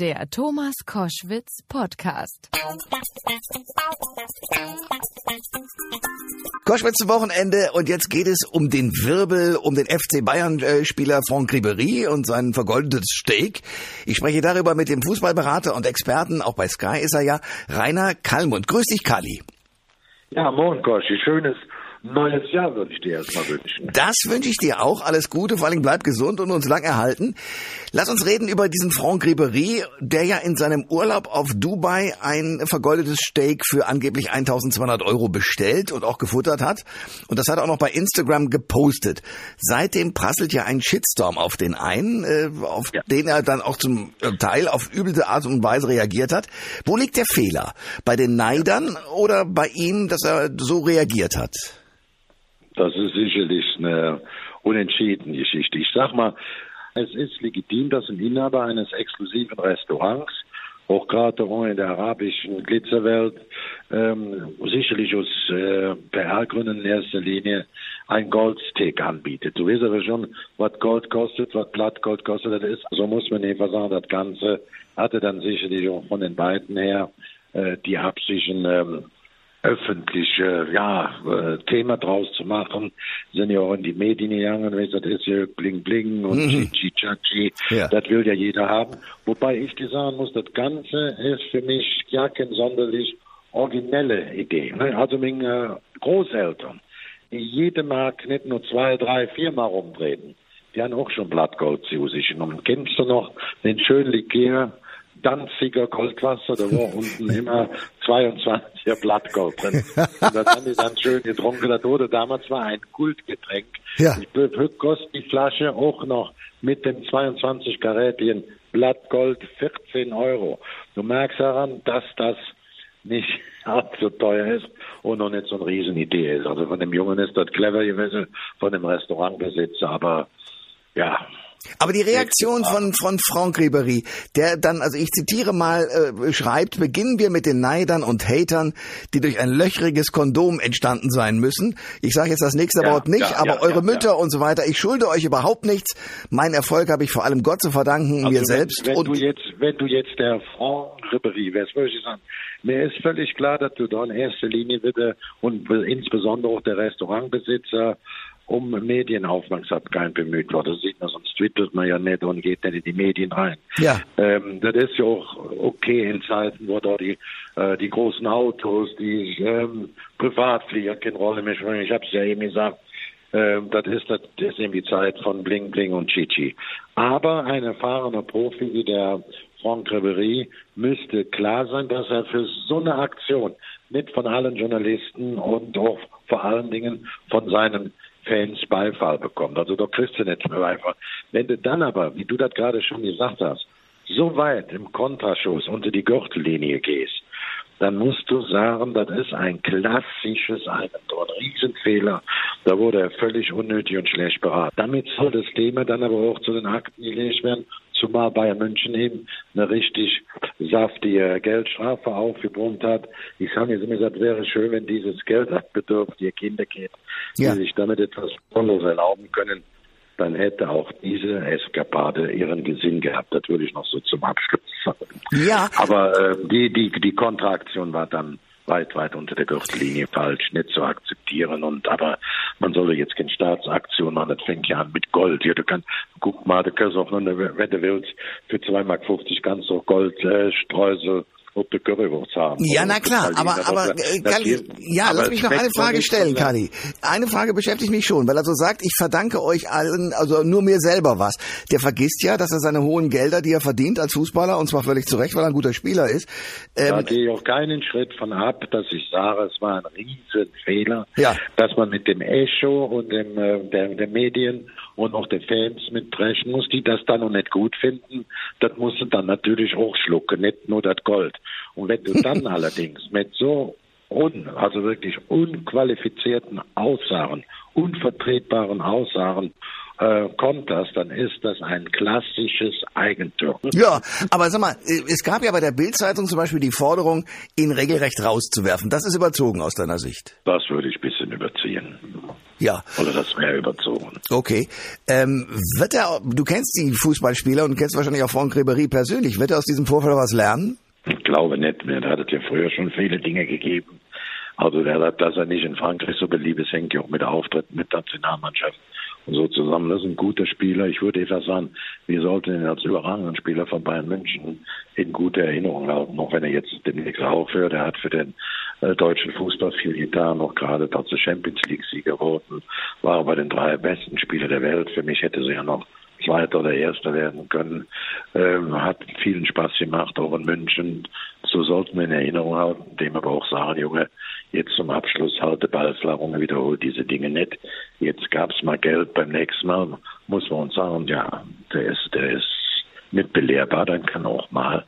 Der Thomas Koschwitz Podcast. Koschwitz zum Wochenende und jetzt geht es um den Wirbel, um den FC Bayern-Spieler Franck Ribéry und sein vergoldetes Steak. Ich spreche darüber mit dem Fußballberater und Experten, auch bei Sky ist er ja, Rainer Kallmund. Grüß dich, Kalli. Ja, moin Koschi, schönes neues Jahr würde ich dir erstmal wünschen. Das wünsche ich dir auch. Alles Gute, vor allem bleib gesund und uns lang erhalten. Lass uns reden über diesen Franck Ribéry, der ja in seinem Urlaub auf Dubai ein vergoldetes Steak für angeblich 1200 Euro bestellt und auch gefuttert hat. Und das hat er auch noch bei Instagram gepostet. Seitdem prasselt ja ein Shitstorm auf den ein, äh, auf ja. den er dann auch zum Teil auf übelte Art und Weise reagiert hat. Wo liegt der Fehler? Bei den Neidern oder bei ihm, dass er so reagiert hat? Das ist sicherlich eine unentschiedene Geschichte. Ich sag mal, es ist legitim, dass ein Inhaber eines exklusiven Restaurants, auch gerade in der arabischen Glitzerwelt, ähm, sicherlich aus äh, PR-Gründen in erster Linie ein Goldsteak anbietet. Du weißt aber schon, was Gold kostet, was Blattgold kostet, das ist. So muss man einfach sagen, das Ganze hatte dann sicherlich auch von den beiden her äh, die Absichten, ähm, öffentliche ja, äh, Thema draus zu machen. Sind ja auch in die Medien gegangen, wenn das ist ja Bling Bling und mhm. Chichi Chachi. Ja. Das will ja jeder haben. Wobei ich dir sagen muss, das Ganze ist für mich ja keine sonderlich originelle Idee. Ne? Also meine Großeltern, die jede Mark nicht nur zwei, drei, vier Mal rumdrehen, die haben auch schon Blattgold zu sich genommen. Kennst du noch den schönen Likör Danziger Goldwasser, da war unten immer 22er Blattgold drin. Und das haben die dann schön getrunken. Das wurde damals war ein Kultgetränk. Ja. Ich kostet die Flasche auch noch mit dem 22 Karätchen Blattgold 14 Euro. Du merkst daran, dass das nicht allzu teuer ist und noch nicht so eine Riesenidee ist. Also von dem Jungen ist das clever gewesen, von dem Restaurantbesitzer, aber ja, aber die Reaktion von, von Franck Ribery, der dann, also ich zitiere mal, äh, schreibt, beginnen wir mit den Neidern und Hatern, die durch ein löchriges Kondom entstanden sein müssen. Ich sage jetzt das nächste ja, Wort nicht, ja, aber ja, eure Mütter und so weiter, ich schulde euch überhaupt nichts. Mein Erfolg habe ich vor allem Gott zu verdanken, also mir wenn, selbst. Wenn, du jetzt, wenn du jetzt der Franck Ribery wärst, würde ich sagen, mir ist völlig klar, dass du da in erster Linie bitte und insbesondere auch der Restaurantbesitzer um Medienaufmerksamkeit bemüht war. Das sieht man, sonst twittert man ja nicht und geht nicht in die Medien rein. Ja. Ähm, das ist ja auch okay in Zeiten, wo da die, äh, die großen Autos, die ähm, Privatflieger keine Rolle mehr spielen. Ich habe es ja eben gesagt, ähm, das ist, das ist eben die Zeit von Bling Bling und Chichi. Aber ein erfahrener Profi wie der Franck Ribery müsste klar sein, dass er für so eine Aktion nicht von allen Journalisten und auch vor allen Dingen von seinen Fans Beifall bekommt. Also da kriegst du nicht mehr Beifall. Wenn du dann aber, wie du das gerade schon gesagt hast, so weit im Kontraschuss unter die Gürtellinie gehst, dann musst du sagen, das ist ein klassisches Eigentor, ein Riesenfehler. Da wurde er völlig unnötig und schlecht beraten. Damit soll das Thema dann aber auch zu den Akten gelegt werden, zumal Bayern München eben eine richtig saftige Geldstrafe aufgebrummt hat. Ich sage jetzt immer, das wäre schön, wenn dieses Geld abbedürftige Kinder geht, die ja. sich damit etwas Tolles erlauben können, dann hätte auch diese Eskapade ihren Gesinn gehabt. Das würde ich noch so zum Abschluss sagen. Ja. Aber äh, die, die, die Kontraktion war dann weit, weit unter der Gürtellinie falsch, nicht zu akzeptieren. Und aber man solle jetzt keine Staatsaktion machen, das fängt ja an mit Gold. Ja, du kannst, guck mal, du kannst auch eine Wette willst, für 2,50 Mark ganz so Goldstreusel äh, ob Currywurst haben. Ja, na klar, aber, aber, äh, Kali, ja, aber lass mich noch eine Frage stellen, Kali. Eine Frage beschäftigt mich schon, weil er so sagt, ich verdanke euch allen, also nur mir selber was. Der vergisst ja, dass er seine hohen Gelder, die er verdient als Fußballer, und zwar völlig zu Recht, weil er ein guter Spieler ist. Ähm, da gehe ich auch keinen Schritt von ab, dass ich sage, es war ein Riesenfehler, ja. dass man mit dem Echo und dem, äh, der, der Medien und auch der Fans mitbrechen muss, die das dann noch nicht gut finden, das musst du dann natürlich auch schlucken, nicht nur das Gold. Und wenn du dann allerdings mit so un, also wirklich unqualifizierten Aussagen, unvertretbaren Aussagen äh, kommt das, dann ist das ein klassisches Eigentum. Ja, aber sag mal, es gab ja bei der Bildzeitung zum Beispiel die Forderung, ihn regelrecht rauszuwerfen. Das ist überzogen aus deiner Sicht. Das würde ich ein bisschen überziehen. Ja. Oder das wäre überzogen. Okay. Ähm, wird er, du kennst die Fußballspieler und kennst wahrscheinlich auch Franck Ribéry persönlich. Wird er aus diesem Vorfall was lernen? Glaube nicht mehr. Da hat es ja früher schon viele Dinge gegeben. Also der, dass er nicht in Frankreich so beliebt ist, hängt ja auch mit der Auftritt mit der Nationalmannschaft und so zusammen. Das ist ein guter Spieler. Ich würde etwas sagen, wir sollten ihn als überragenden Spieler von Bayern München in guter Erinnerung halten, auch wenn er jetzt demnächst aufhört. Er hat für den äh, deutschen Fußball viel getan, noch gerade dazu Champions League-Sieger geworden, war bei den drei besten Spieler der Welt. Für mich hätte sie ja noch Zweiter oder Erster werden können. Ähm, hat vielen Spaß gemacht, auch in München. So sollten wir in Erinnerung halten, dem aber auch sagen, Junge, jetzt zum Abschluss halte Ballflarung, wiederholt diese Dinge nicht. Jetzt gab's mal Geld, beim nächsten Mal muss man uns sagen, ja, der ist, der ist nicht belehrbar, dann kann auch mal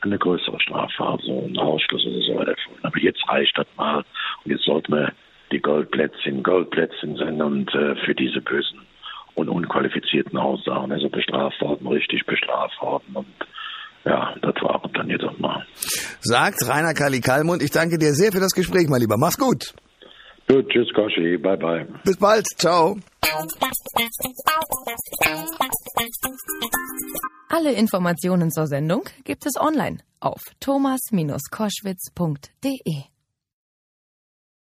eine größere Strafe, so ein Ausschluss oder so weiter. Aber jetzt reicht das mal. Und jetzt sollten wir die Goldplätzchen Goldplätzchen sein und äh, für diese bösen und unqualifizierten Aussagen. Also bestraft worden, richtig bestraft worden und ja, das war dann jetzt auch mal. Sagt Rainer Kali Kalmund, ich danke dir sehr für das Gespräch, mein Lieber. Mach's gut. Gut, tschüss, Koschi, bye bye. Bis bald, ciao. Alle Informationen zur Sendung gibt es online auf thomas-koschwitz.de.